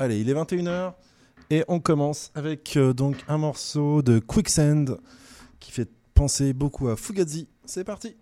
Allez, il est 21h et on commence avec euh, donc un morceau de Quicksand qui fait penser beaucoup à Fugazi. C'est parti.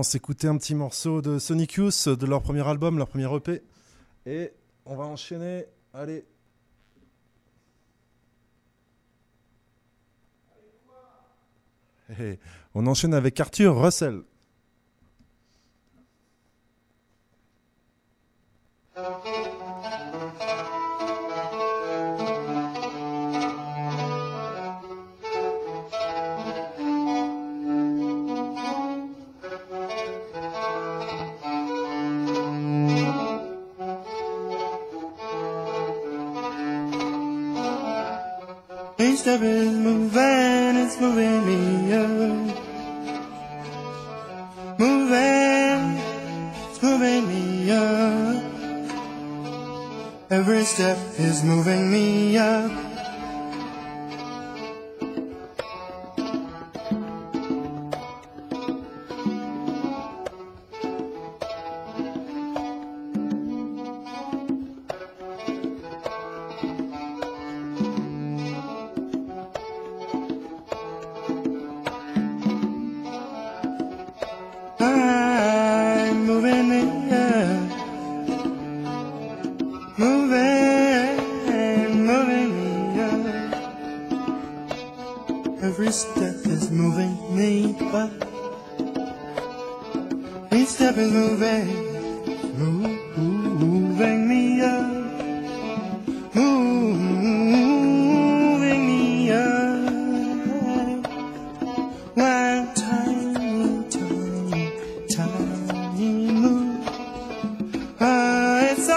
on s'écoutait un petit morceau de Sonic Youth, de leur premier album, leur premier EP. Et on va enchaîner. Allez. On enchaîne avec Arthur Russell. step is moving, it's moving me up. Moving, it's moving me up. Every step is moving me up.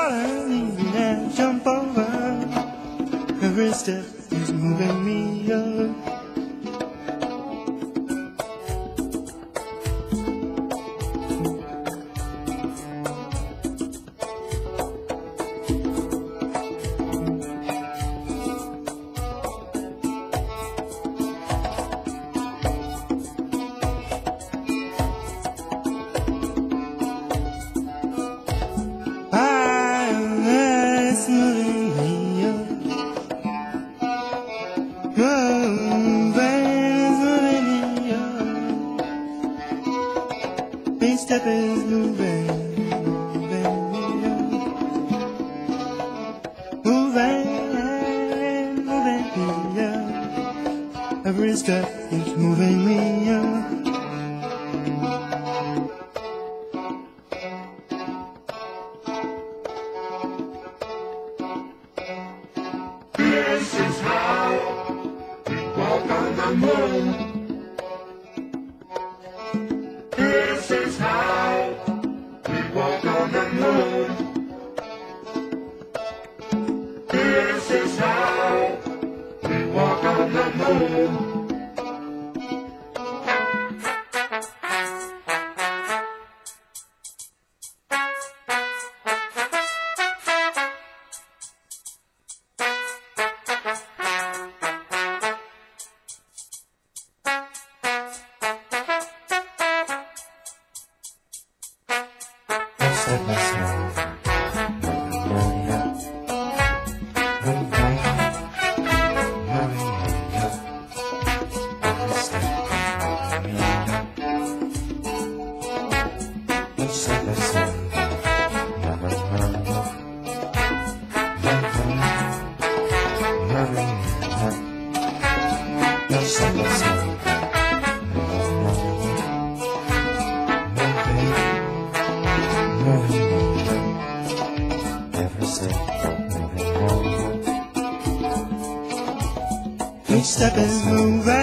darling, now jump over. Her step is moving me along. step is moving.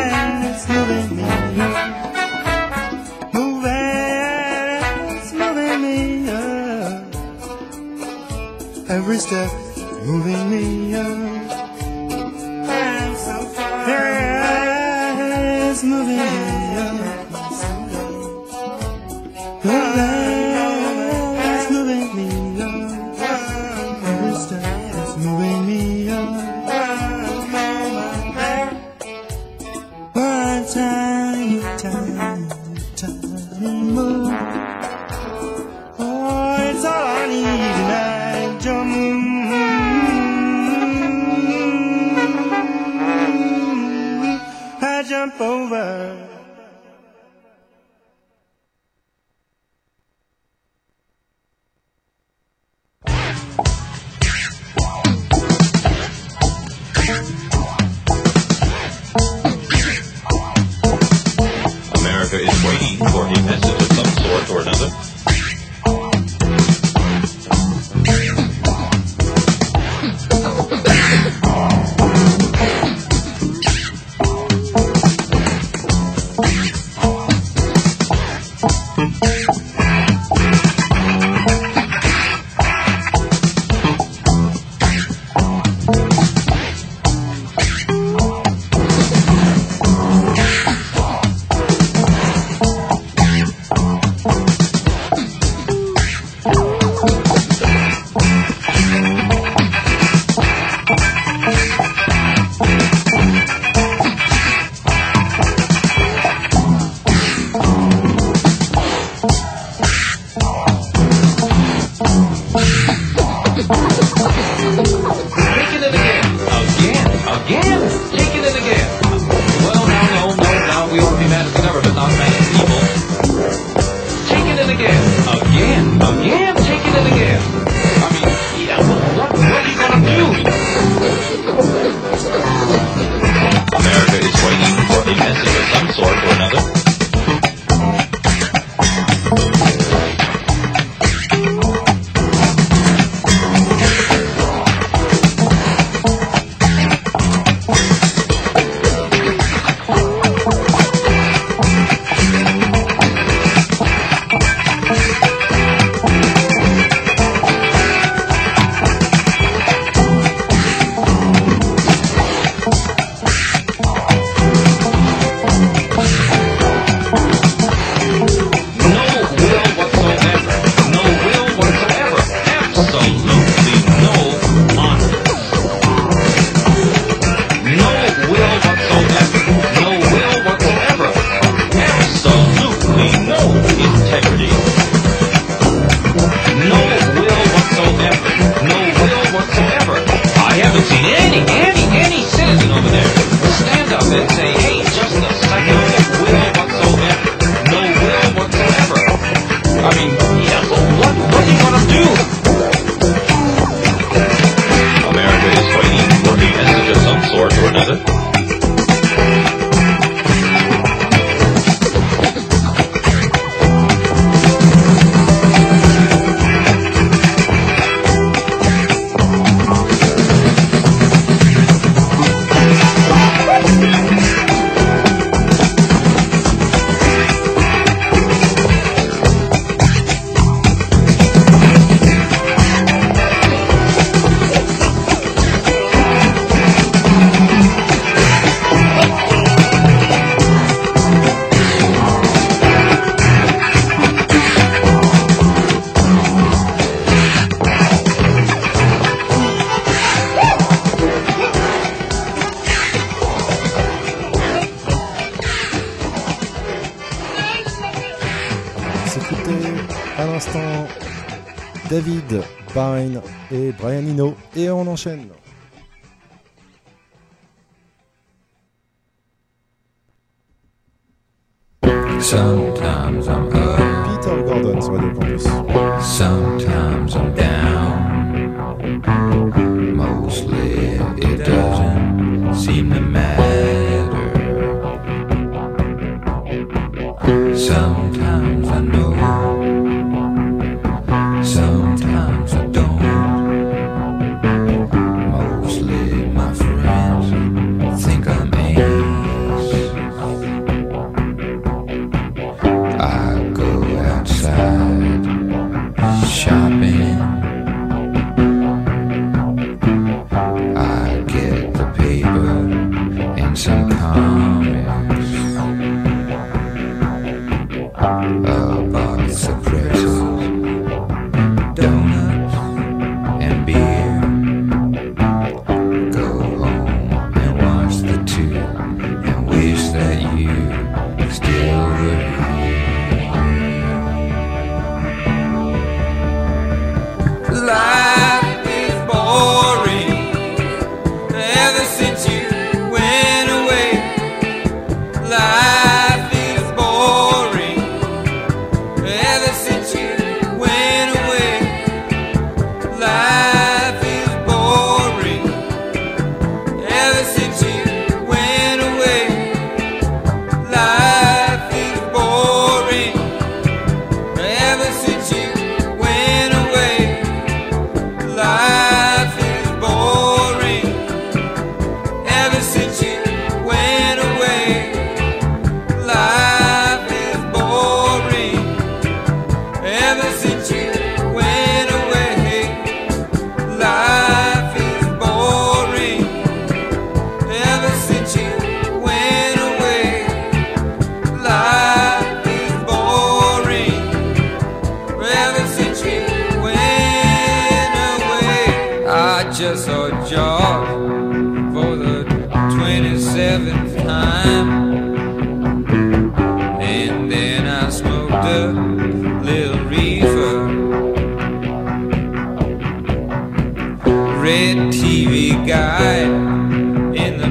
I'm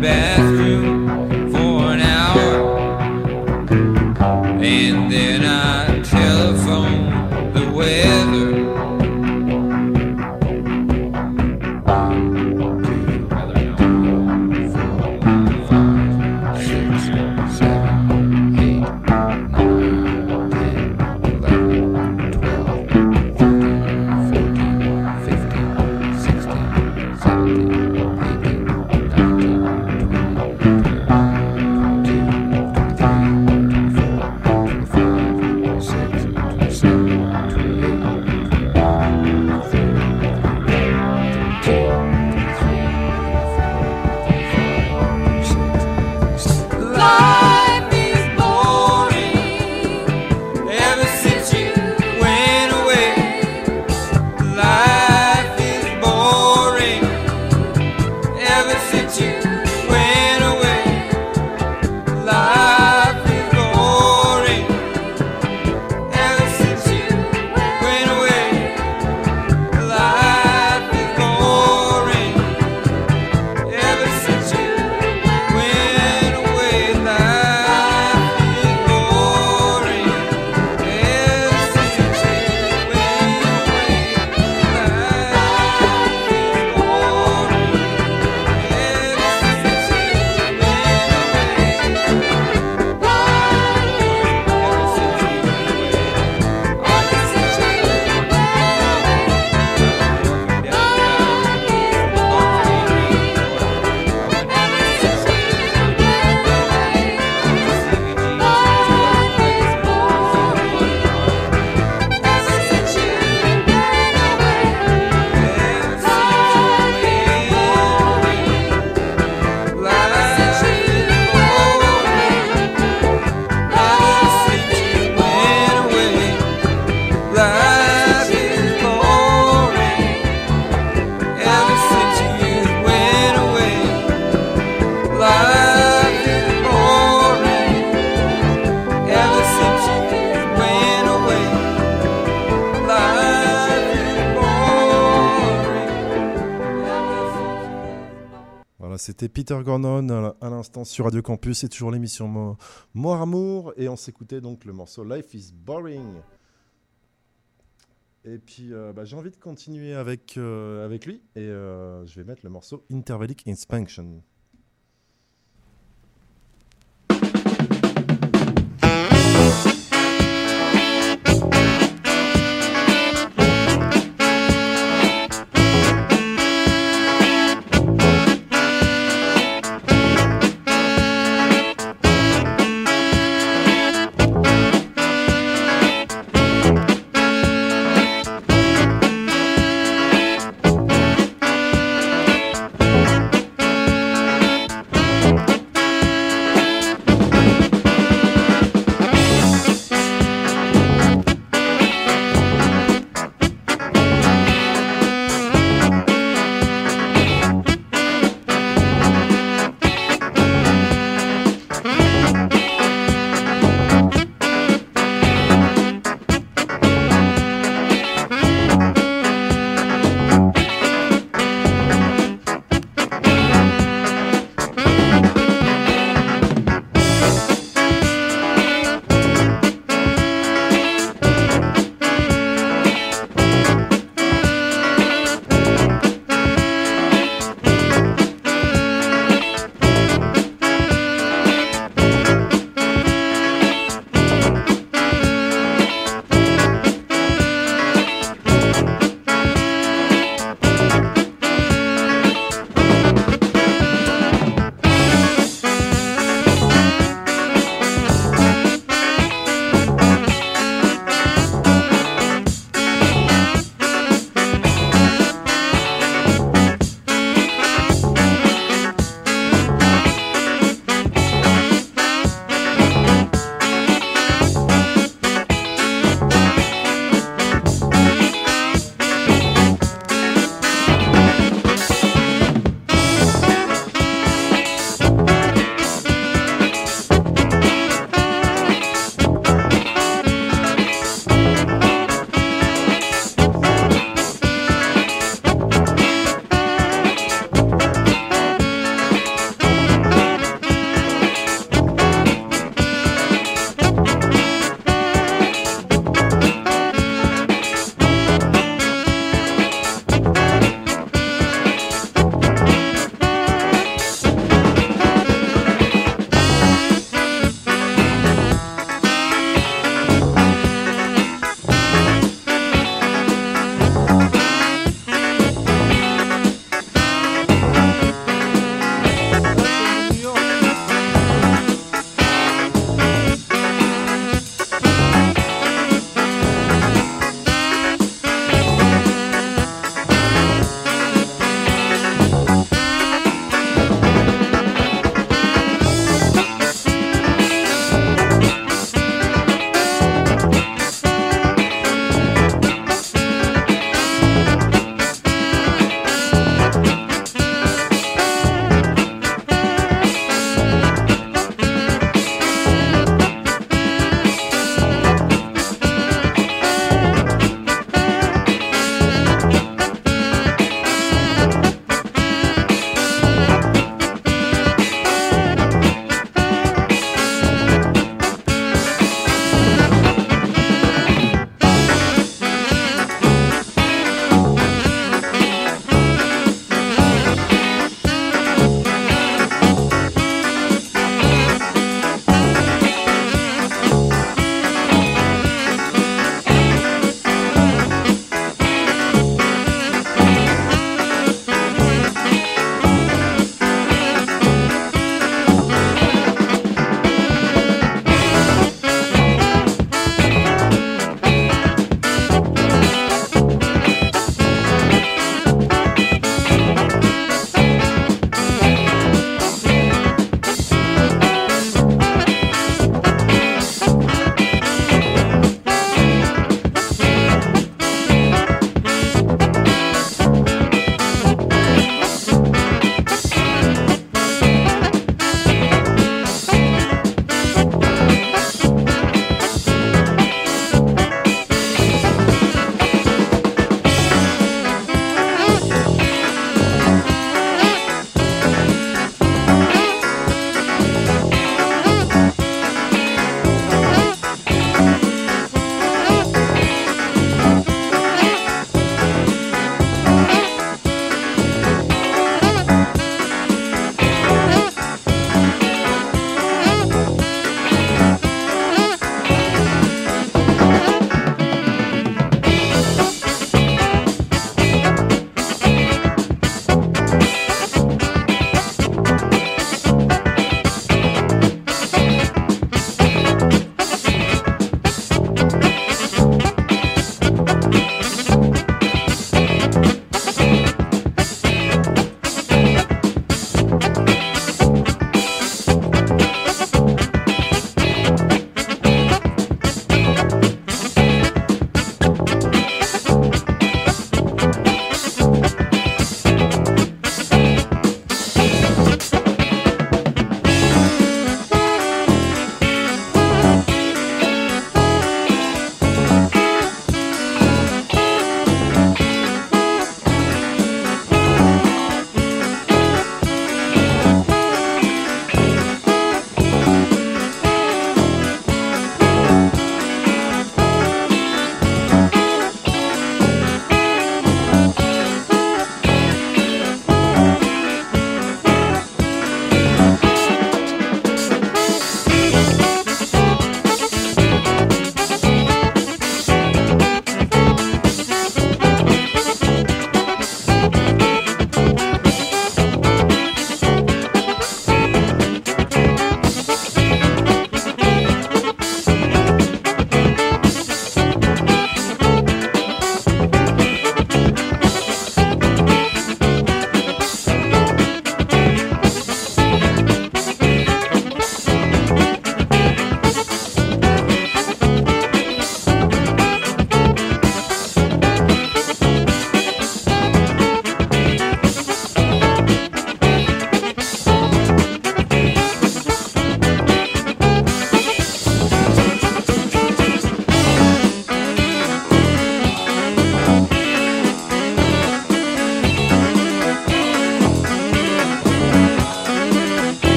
bad. C'était Peter Gordon à à l'instant sur Radio Campus. C'est toujours l'émission Mo- More Amour. Et on s'écoutait donc le morceau Life is Boring. Et puis, euh, bah, j'ai envie de continuer avec, euh, avec lui. Et euh, je vais mettre le morceau Intervalic Inspection.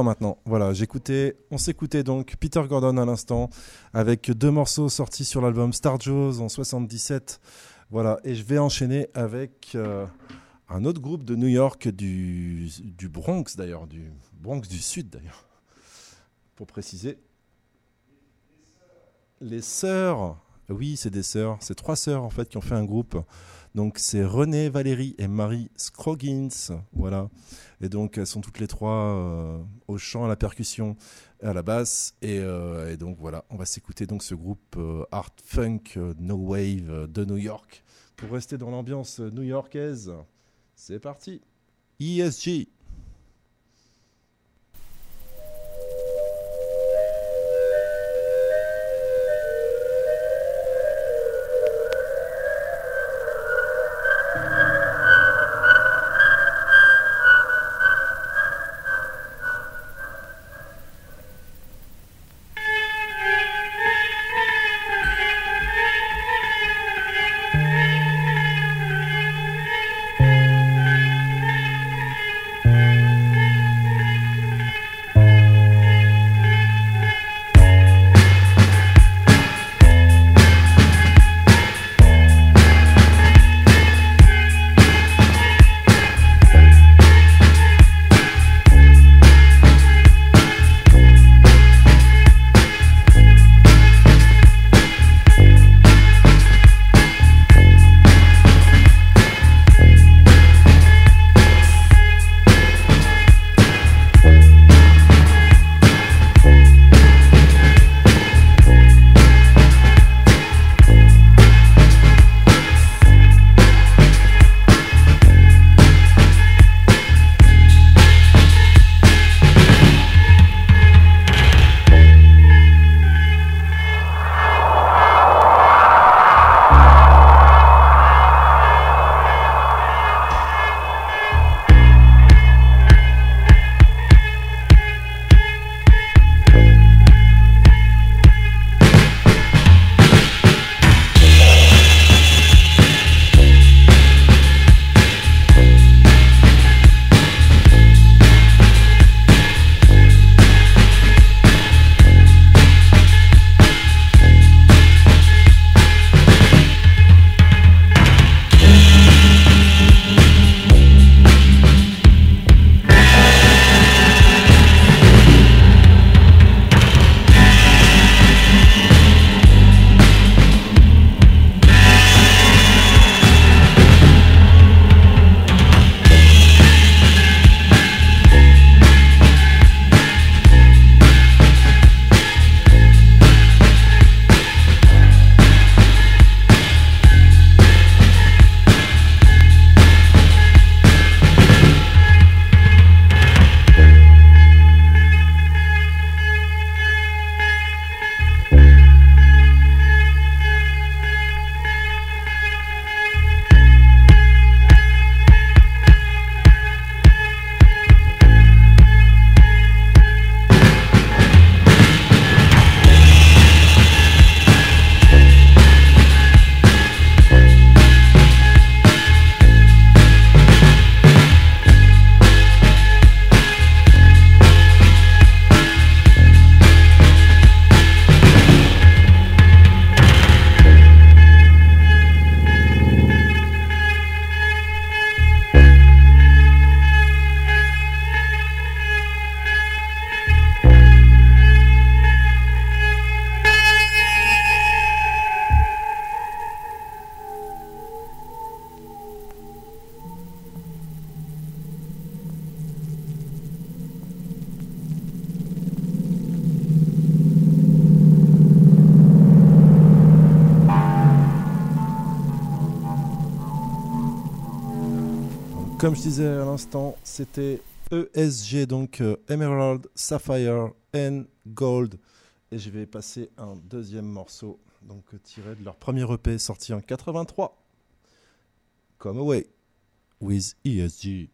Maintenant. Voilà, j'écoutais, on s'écoutait donc Peter Gordon à l'instant avec deux morceaux sortis sur l'album Star Joe's en 77. Voilà, et je vais enchaîner avec euh, un autre groupe de New York du, du Bronx d'ailleurs, du Bronx du Sud d'ailleurs, pour préciser. Les sœurs, oui, c'est des sœurs, c'est trois sœurs en fait qui ont fait un groupe. Donc c'est René, Valérie et Marie Scroggins, voilà. Et donc elles sont toutes les trois euh, au chant, à la percussion, à la basse. Et, euh, donc voilà, on va s'écouter donc ce groupe euh, art funk no wave de New York pour rester dans l'ambiance new-yorkaise. C'est parti. ESG. Comme je disais à l'instant, c'était ESG, donc euh, Emerald, Sapphire and Gold. Et je vais passer un deuxième morceau, donc tiré de leur premier EP sorti en 83. Come Away with ESG.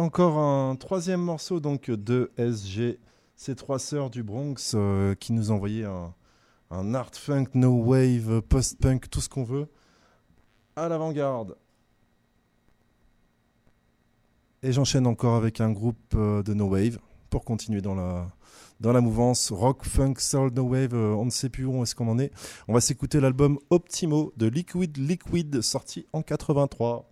Encore un troisième morceau donc de SG, ces trois sœurs du Bronx euh, qui nous envoyaient un, un art funk, no wave, post-punk, tout ce qu'on veut, à l'avant-garde. Et j'enchaîne encore avec un groupe euh, de no wave pour continuer dans la dans la mouvance rock, funk, soul, no wave. euh, on ne sait plus où est-ce qu'on en est. On va s'écouter l'album Optimo de Liquid Liquid sorti en 83.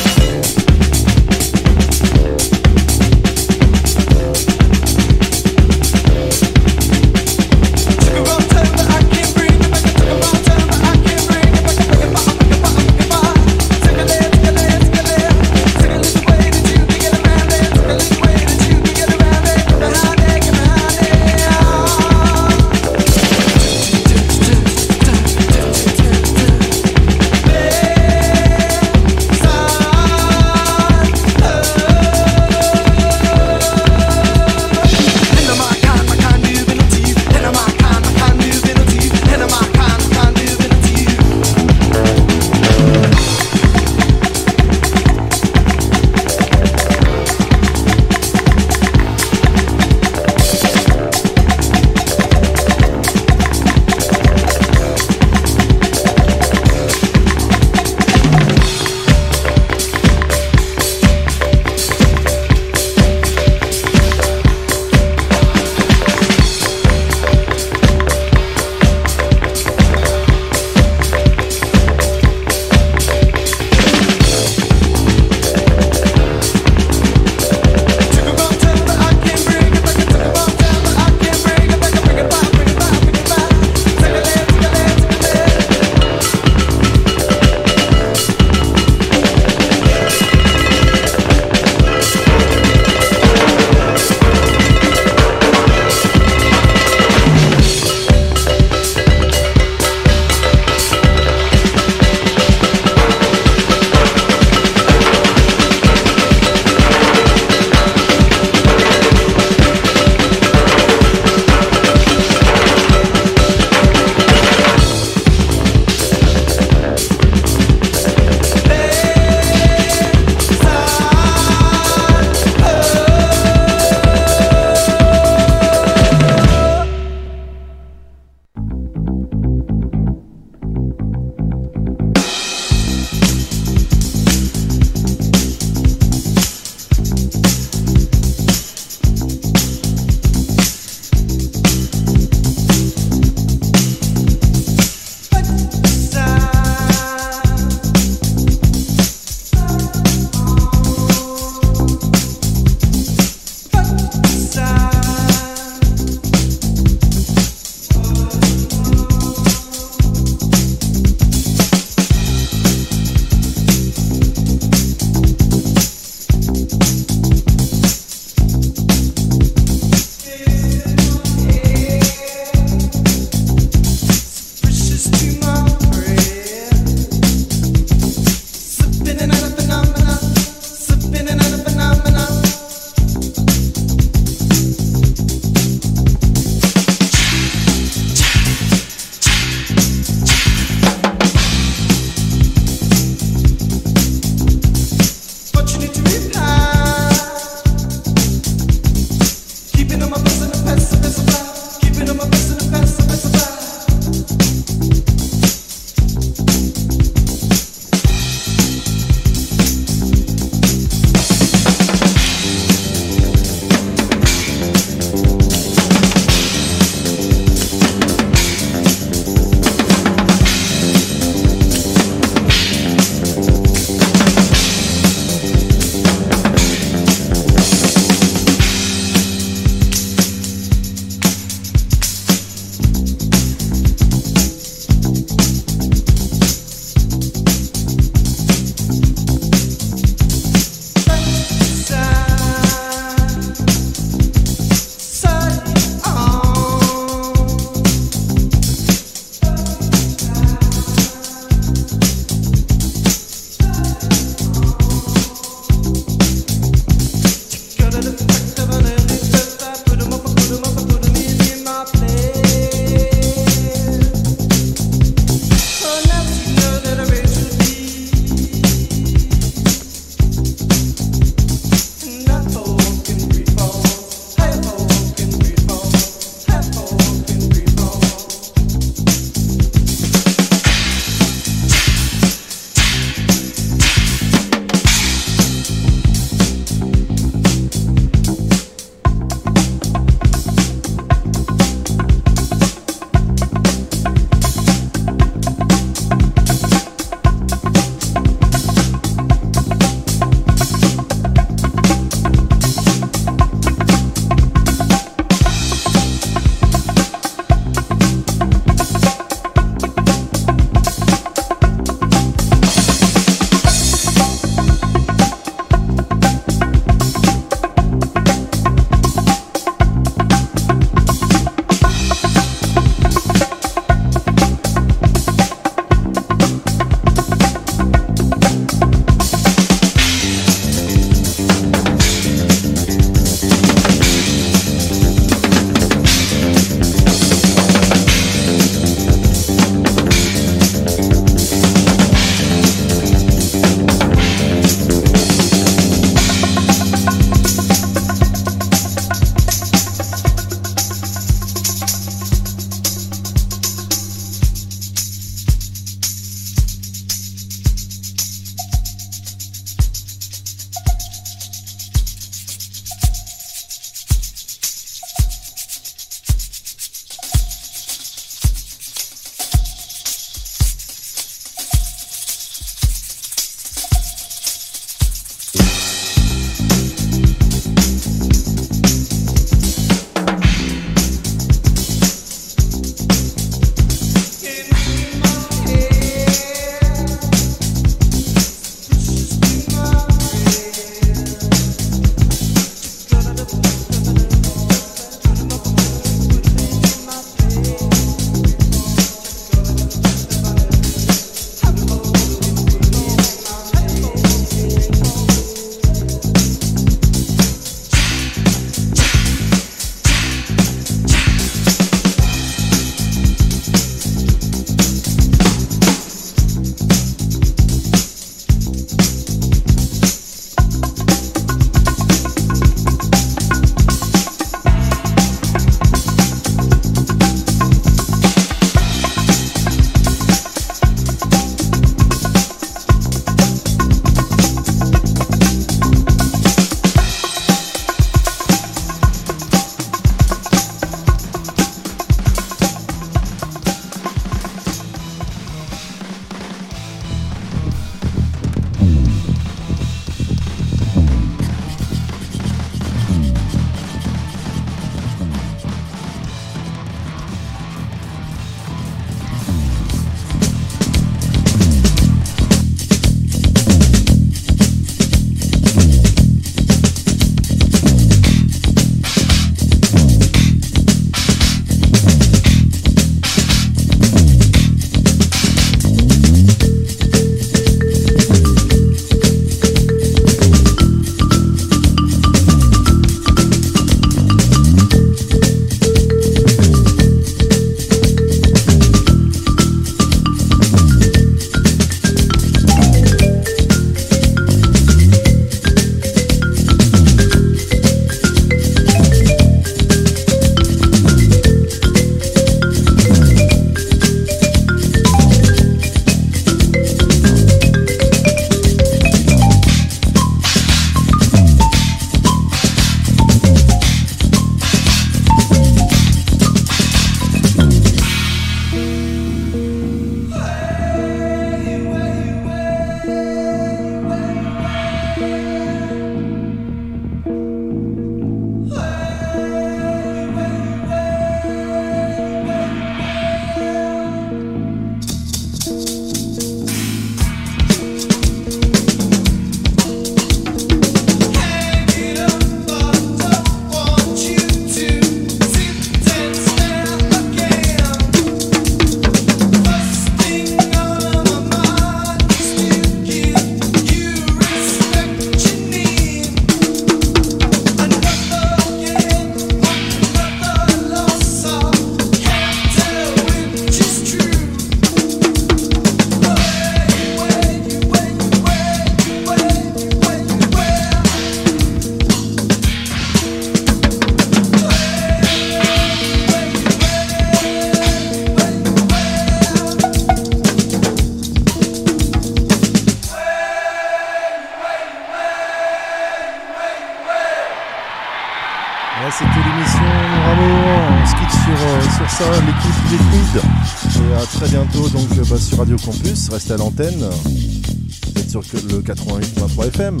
Restez à l'antenne. Vous êtes sur le 88.3 FM.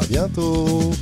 À bientôt.